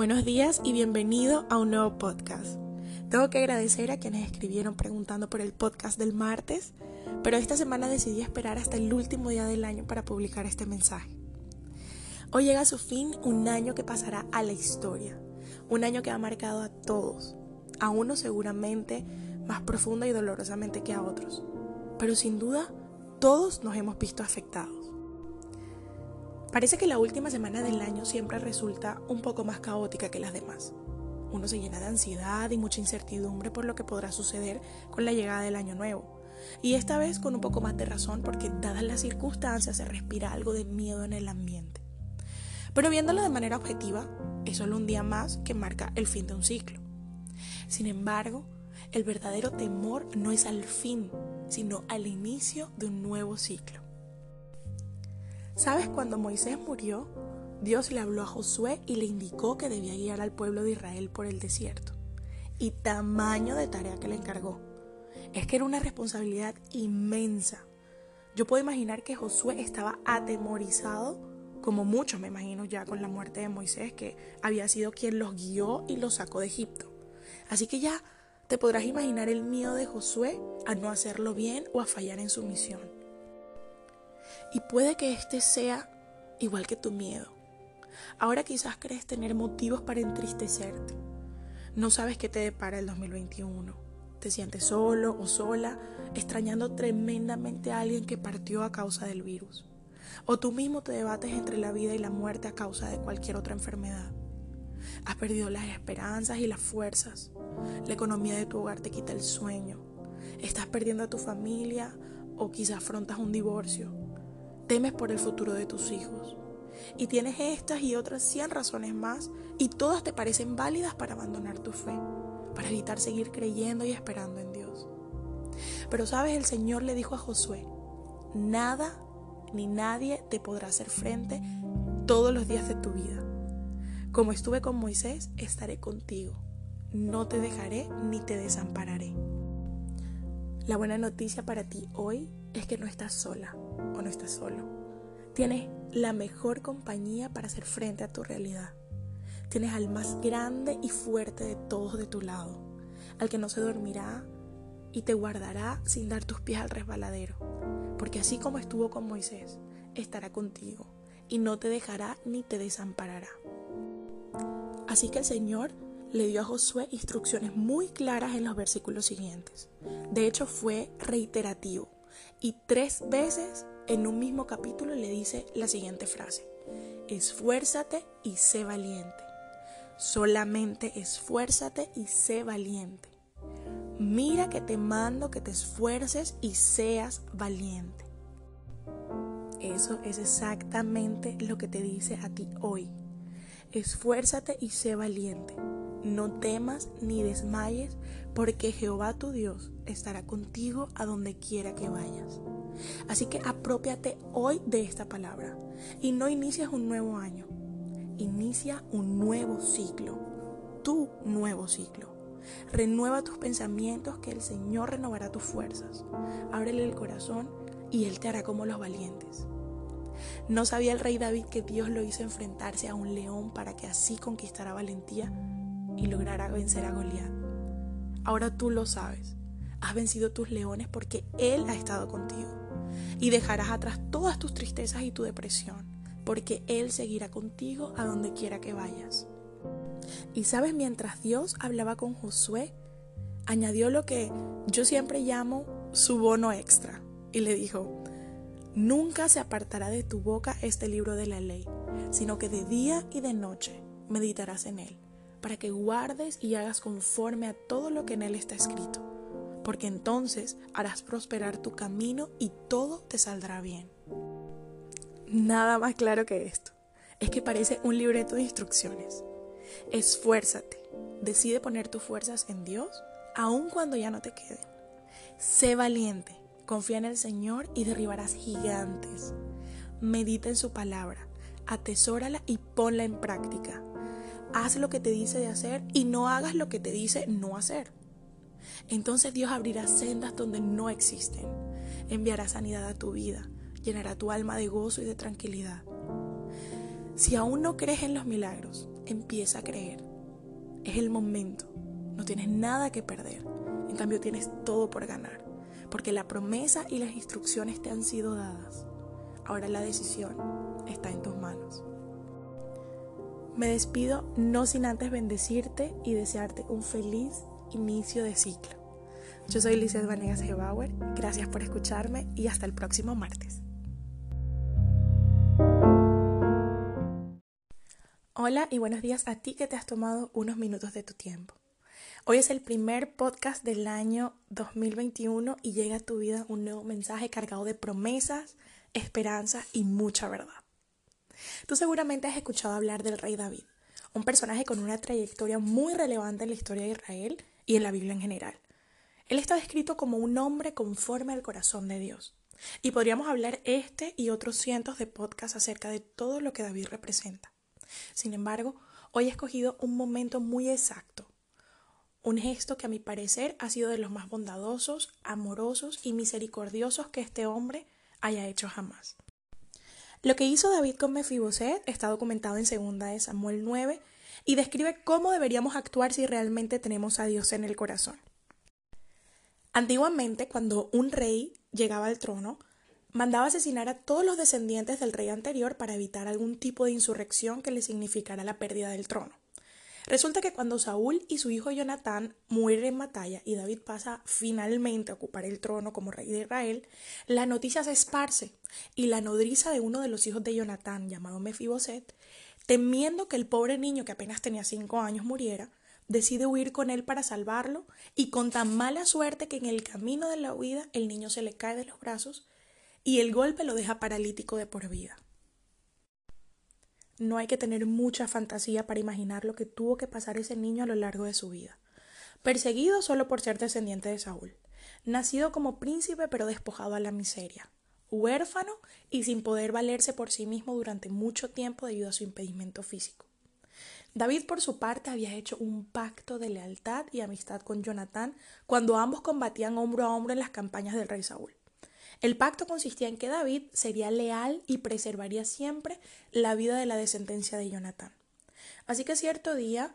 Buenos días y bienvenido a un nuevo podcast. Tengo que agradecer a quienes escribieron preguntando por el podcast del martes, pero esta semana decidí esperar hasta el último día del año para publicar este mensaje. Hoy llega a su fin un año que pasará a la historia, un año que ha marcado a todos, a unos seguramente más profunda y dolorosamente que a otros, pero sin duda todos nos hemos visto afectados. Parece que la última semana del año siempre resulta un poco más caótica que las demás. Uno se llena de ansiedad y mucha incertidumbre por lo que podrá suceder con la llegada del año nuevo. Y esta vez con un poco más de razón porque dadas las circunstancias se respira algo de miedo en el ambiente. Pero viéndolo de manera objetiva, es solo un día más que marca el fin de un ciclo. Sin embargo, el verdadero temor no es al fin, sino al inicio de un nuevo ciclo. ¿Sabes cuando Moisés murió? Dios le habló a Josué y le indicó que debía guiar al pueblo de Israel por el desierto. Y tamaño de tarea que le encargó. Es que era una responsabilidad inmensa. Yo puedo imaginar que Josué estaba atemorizado, como muchos me imagino ya con la muerte de Moisés, que había sido quien los guió y los sacó de Egipto. Así que ya te podrás imaginar el miedo de Josué a no hacerlo bien o a fallar en su misión. Y puede que este sea igual que tu miedo. Ahora quizás crees tener motivos para entristecerte. No sabes qué te depara el 2021. Te sientes solo o sola, extrañando tremendamente a alguien que partió a causa del virus. O tú mismo te debates entre la vida y la muerte a causa de cualquier otra enfermedad. Has perdido las esperanzas y las fuerzas. La economía de tu hogar te quita el sueño. Estás perdiendo a tu familia o quizás afrontas un divorcio temes por el futuro de tus hijos. Y tienes estas y otras 100 razones más y todas te parecen válidas para abandonar tu fe, para evitar seguir creyendo y esperando en Dios. Pero sabes, el Señor le dijo a Josué, nada ni nadie te podrá hacer frente todos los días de tu vida. Como estuve con Moisés, estaré contigo. No te dejaré ni te desampararé. La buena noticia para ti hoy es que no estás sola o no estás solo. Tienes la mejor compañía para hacer frente a tu realidad. Tienes al más grande y fuerte de todos de tu lado, al que no se dormirá y te guardará sin dar tus pies al resbaladero, porque así como estuvo con Moisés, estará contigo y no te dejará ni te desamparará. Así que el Señor le dio a Josué instrucciones muy claras en los versículos siguientes. De hecho, fue reiterativo y tres veces en un mismo capítulo le dice la siguiente frase. Esfuérzate y sé valiente. Solamente esfuérzate y sé valiente. Mira que te mando que te esfuerces y seas valiente. Eso es exactamente lo que te dice a ti hoy. Esfuérzate y sé valiente. No temas ni desmayes, porque Jehová tu Dios estará contigo a donde quiera que vayas. Así que apropiate hoy de esta palabra y no inicias un nuevo año, inicia un nuevo ciclo, tu nuevo ciclo. Renueva tus pensamientos que el Señor renovará tus fuerzas. Ábrele el corazón y Él te hará como los valientes. ¿No sabía el rey David que Dios lo hizo enfrentarse a un león para que así conquistara valentía y logrará vencer a Goliat. Ahora tú lo sabes. Has vencido tus leones porque Él ha estado contigo. Y dejarás atrás todas tus tristezas y tu depresión, porque Él seguirá contigo a donde quiera que vayas. Y sabes, mientras Dios hablaba con Josué, añadió lo que yo siempre llamo su bono extra. Y le dijo, nunca se apartará de tu boca este libro de la ley, sino que de día y de noche meditarás en él para que guardes y hagas conforme a todo lo que en él está escrito, porque entonces harás prosperar tu camino y todo te saldrá bien. Nada más claro que esto. Es que parece un libreto de instrucciones. Esfuérzate, decide poner tus fuerzas en Dios, aun cuando ya no te queden. Sé valiente, confía en el Señor y derribarás gigantes. Medita en su palabra, atesórala y ponla en práctica haz lo que te dice de hacer y no hagas lo que te dice no hacer. Entonces Dios abrirá sendas donde no existen, enviará sanidad a tu vida, llenará tu alma de gozo y de tranquilidad. Si aún no crees en los milagros, empieza a creer. Es el momento. No tienes nada que perder. En cambio tienes todo por ganar. Porque la promesa y las instrucciones te han sido dadas. Ahora la decisión está en tus manos. Me despido no sin antes bendecirte y desearte un feliz inicio de ciclo. Yo soy Lizeth Vanegas Gebauer, gracias por escucharme y hasta el próximo martes. Hola y buenos días a ti que te has tomado unos minutos de tu tiempo. Hoy es el primer podcast del año 2021 y llega a tu vida un nuevo mensaje cargado de promesas, esperanza y mucha verdad. Tú seguramente has escuchado hablar del rey David, un personaje con una trayectoria muy relevante en la historia de Israel y en la Biblia en general. Él está descrito como un hombre conforme al corazón de Dios. Y podríamos hablar este y otros cientos de podcasts acerca de todo lo que David representa. Sin embargo, hoy he escogido un momento muy exacto, un gesto que a mi parecer ha sido de los más bondadosos, amorosos y misericordiosos que este hombre haya hecho jamás. Lo que hizo David con Mefiboset está documentado en 2 de Samuel 9 y describe cómo deberíamos actuar si realmente tenemos a Dios en el corazón. Antiguamente, cuando un rey llegaba al trono, mandaba asesinar a todos los descendientes del rey anterior para evitar algún tipo de insurrección que le significara la pérdida del trono. Resulta que cuando Saúl y su hijo Jonatán mueren en batalla y David pasa finalmente a ocupar el trono como rey de Israel, la noticia se esparce y la nodriza de uno de los hijos de Jonatán, llamado Mefiboset, temiendo que el pobre niño que apenas tenía cinco años muriera, decide huir con él para salvarlo y con tan mala suerte que en el camino de la huida el niño se le cae de los brazos y el golpe lo deja paralítico de por vida. No hay que tener mucha fantasía para imaginar lo que tuvo que pasar ese niño a lo largo de su vida. Perseguido solo por ser descendiente de Saúl, nacido como príncipe pero despojado a la miseria, huérfano y sin poder valerse por sí mismo durante mucho tiempo debido a su impedimento físico. David, por su parte, había hecho un pacto de lealtad y amistad con Jonatán cuando ambos combatían hombro a hombro en las campañas del rey Saúl. El pacto consistía en que David sería leal y preservaría siempre la vida de la descendencia de Jonatán. Así que cierto día,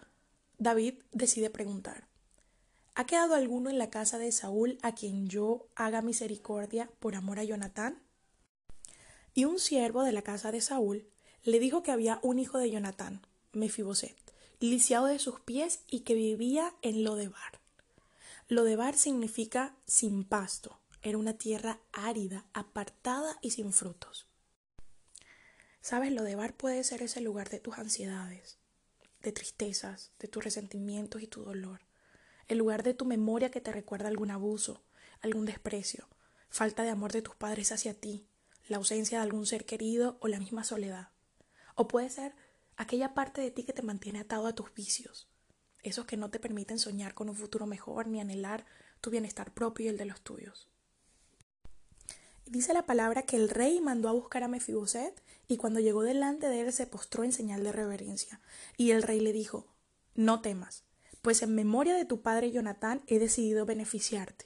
David decide preguntar, ¿Ha quedado alguno en la casa de Saúl a quien yo haga misericordia por amor a Jonatán? Y un siervo de la casa de Saúl le dijo que había un hijo de Jonatán, Mefiboset, lisiado de sus pies y que vivía en Lodebar. Lodebar significa sin pasto, era una tierra árida, apartada y sin frutos. Sabes, Lodebar puede ser ese lugar de tus ansiedades, de tristezas, de tus resentimientos y tu dolor, el lugar de tu memoria que te recuerda algún abuso, algún desprecio, falta de amor de tus padres hacia ti, la ausencia de algún ser querido o la misma soledad. O puede ser aquella parte de ti que te mantiene atado a tus vicios, esos que no te permiten soñar con un futuro mejor ni anhelar tu bienestar propio y el de los tuyos. Dice la palabra que el rey mandó a buscar a Mefiboset y cuando llegó delante de él se postró en señal de reverencia. Y el rey le dijo, no temas, pues en memoria de tu padre Jonatán he decidido beneficiarte.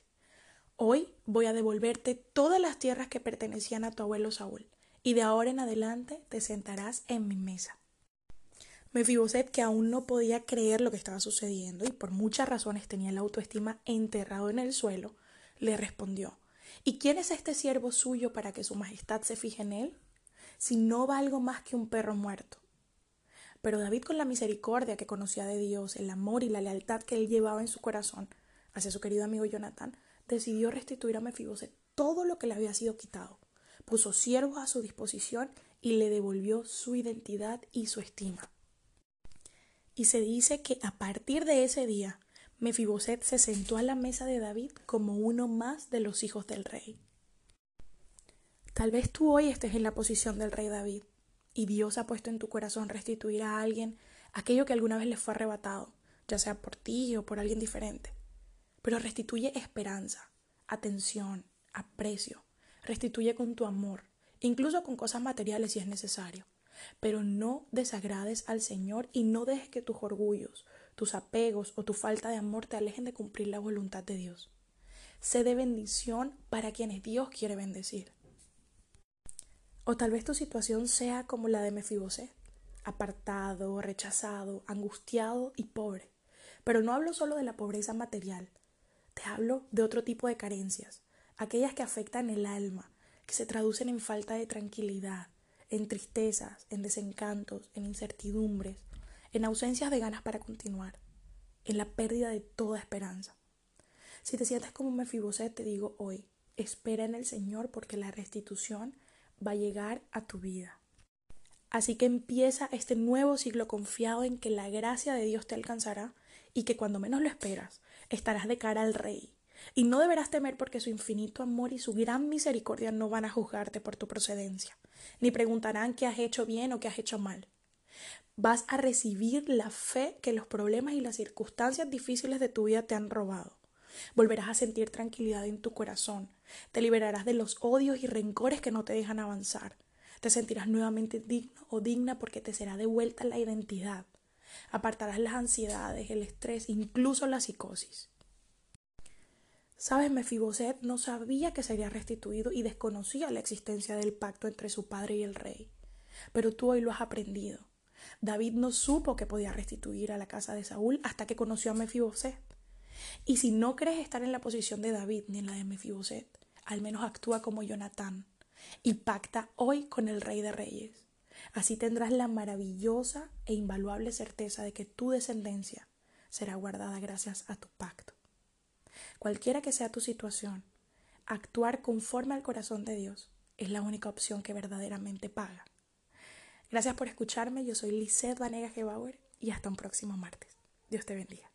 Hoy voy a devolverte todas las tierras que pertenecían a tu abuelo Saúl, y de ahora en adelante te sentarás en mi mesa. Mefiboset, que aún no podía creer lo que estaba sucediendo y por muchas razones tenía la autoestima enterrado en el suelo, le respondió ¿Y quién es este siervo suyo para que su majestad se fije en él? Si no va algo más que un perro muerto. Pero David, con la misericordia que conocía de Dios, el amor y la lealtad que él llevaba en su corazón hacia su querido amigo Jonatán, decidió restituir a Mefiboset todo lo que le había sido quitado. Puso siervos a su disposición y le devolvió su identidad y su estima. Y se dice que a partir de ese día, Mefiboset se sentó a la mesa de David como uno más de los hijos del rey. Tal vez tú hoy estés en la posición del rey David y Dios ha puesto en tu corazón restituir a alguien aquello que alguna vez le fue arrebatado, ya sea por ti o por alguien diferente. Pero restituye esperanza, atención, aprecio, restituye con tu amor, incluso con cosas materiales si es necesario. Pero no desagrades al Señor y no dejes que tus orgullos, tus apegos o tu falta de amor te alejen de cumplir la voluntad de Dios. Sé de bendición para quienes Dios quiere bendecir. O tal vez tu situación sea como la de Mefiboset, apartado, rechazado, angustiado y pobre. Pero no hablo solo de la pobreza material, te hablo de otro tipo de carencias, aquellas que afectan el alma, que se traducen en falta de tranquilidad, en tristezas, en desencantos, en incertidumbres, en ausencias de ganas para continuar, en la pérdida de toda esperanza. Si te sientes como Mefiboset, te digo hoy, espera en el Señor porque la restitución va a llegar a tu vida. Así que empieza este nuevo siglo confiado en que la gracia de Dios te alcanzará y que cuando menos lo esperas, estarás de cara al Rey. Y no deberás temer porque su infinito amor y su gran misericordia no van a juzgarte por tu procedencia, ni preguntarán qué has hecho bien o qué has hecho mal. Vas a recibir la fe que los problemas y las circunstancias difíciles de tu vida te han robado. Volverás a sentir tranquilidad en tu corazón. Te liberarás de los odios y rencores que no te dejan avanzar. Te sentirás nuevamente digno o digna porque te será devuelta la identidad. Apartarás las ansiedades, el estrés, incluso la psicosis. Sabes, Mefiboset no sabía que sería restituido y desconocía la existencia del pacto entre su padre y el rey. Pero tú hoy lo has aprendido. David no supo que podía restituir a la casa de Saúl hasta que conoció a Mefiboset. Y si no crees estar en la posición de David ni en la de Mefiboset, al menos actúa como Jonatán y pacta hoy con el Rey de Reyes. Así tendrás la maravillosa e invaluable certeza de que tu descendencia será guardada gracias a tu pacto. Cualquiera que sea tu situación, actuar conforme al corazón de Dios es la única opción que verdaderamente paga. Gracias por escucharme, yo soy Lisette Vanega Gebauer y hasta un próximo martes. Dios te bendiga.